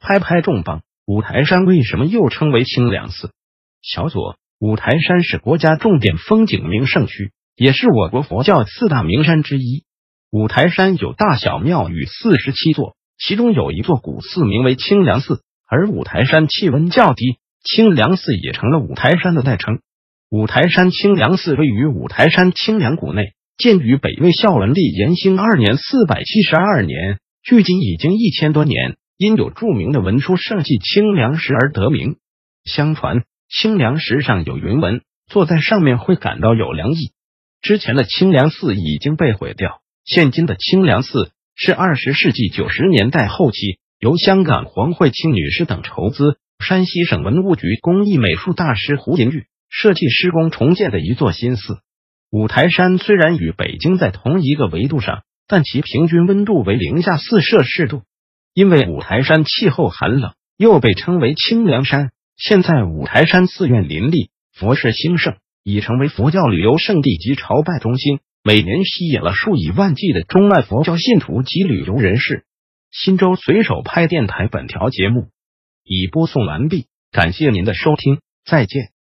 拍拍重磅！五台山为什么又称为清凉寺？小左，五台山是国家重点风景名胜区，也是我国佛教四大名山之一。五台山有大小庙宇四十七座，其中有一座古寺名为清凉寺。而五台山气温较低，清凉寺也成了五台山的代称。五台山清凉寺位于五台山清凉谷内，建于北魏孝文帝延兴二年（四百七十二年），距今已经一千多年。因有著名的文书圣迹清凉石而得名。相传清凉石上有云纹，坐在上面会感到有凉意。之前的清凉寺已经被毁掉，现今的清凉寺是二十世纪九十年代后期由香港黄慧清女士等筹资，山西省文物局工艺美术大师胡银玉设计施工重建的一座新寺。五台山虽然与北京在同一个维度上，但其平均温度为零下四摄氏度。因为五台山气候寒冷，又被称为清凉山。现在五台山寺院林立，佛事兴盛，已成为佛教旅游胜地及朝拜中心，每年吸引了数以万计的中外佛教信徒及旅游人士。新州随手拍电台本条节目已播送完毕，感谢您的收听，再见。